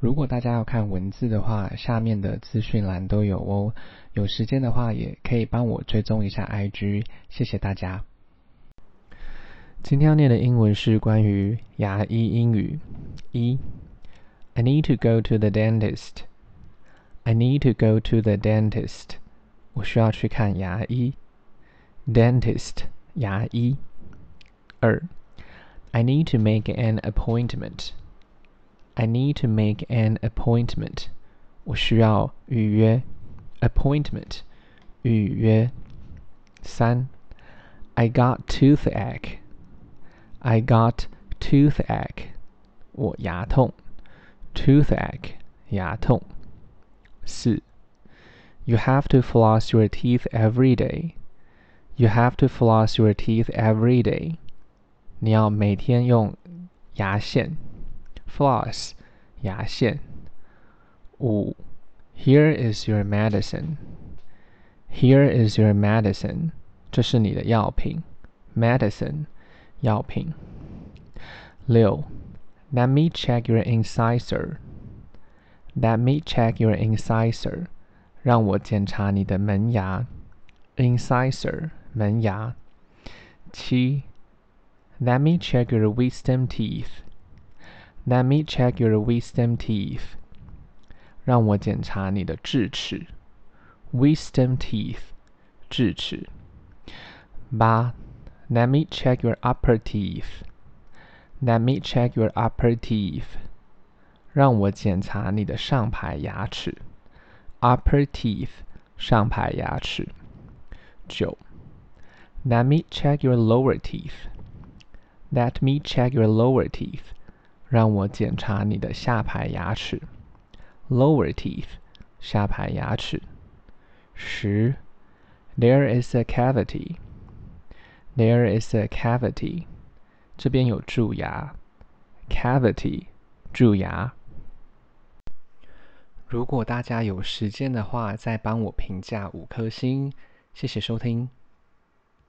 如果大家要看文字的话，下面的资讯栏都有哦。有时间的话，也可以帮我追踪一下 IG，谢谢大家。今天要念的英文是关于牙医英语。一，I need to go to the dentist. I need to go to the dentist. 我需要去看牙医。Dentist，牙医。二，I need to make an appointment. I need to make an appointment. 我需要预约。Appointment，预约。三，I got toothache. I got toothache. 我牙痛。Toothache，牙痛。四，You have to floss your teeth every day. You have to floss your teeth every day. 你要每天用牙线。 floss 牙线。五，Here is your medicine. Here is your medicine. 这是你的药品。medicine 药品。六，Let me check your incisor. Let me check your incisor. 让我检查你的门牙。incisor 门牙。七，Let me check your wisdom teeth. Let me check your wisdom teeth. 让我检查你的智齿。Wisdom teeth，智齿。八，Let me check your upper teeth. Let me check your upper teeth. 让我检查你的上排牙齿。Upper teeth，上排牙齿。九，Let me check your lower teeth. Let me check your lower teeth. 让我检查你的下排牙齿，lower teeth，下排牙齿。十，There is a cavity，There is a cavity，这边有蛀牙，cavity，蛀牙。如果大家有时间的话，再帮我评价五颗星，谢谢收听。